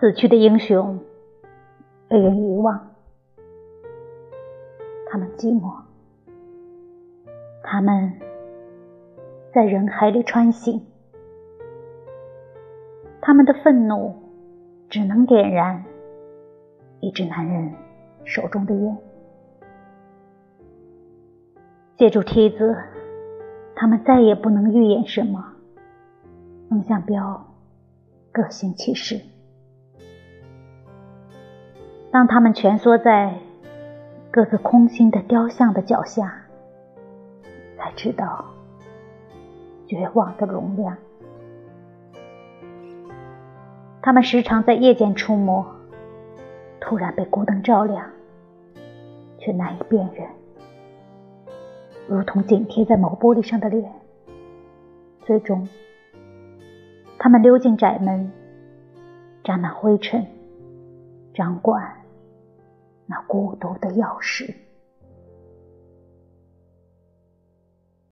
死去的英雄被人遗忘，他们寂寞，他们在人海里穿行，他们的愤怒只能点燃一只男人手中的烟。借助梯子，他们再也不能预演什么。风向标各行其事。当他们蜷缩在各自空心的雕像的脚下，才知道绝望的容量。他们时常在夜间出没，突然被孤灯照亮，却难以辨认。如同紧贴在某玻璃上的脸，最终，他们溜进窄门，沾满灰尘，掌管那孤独的钥匙。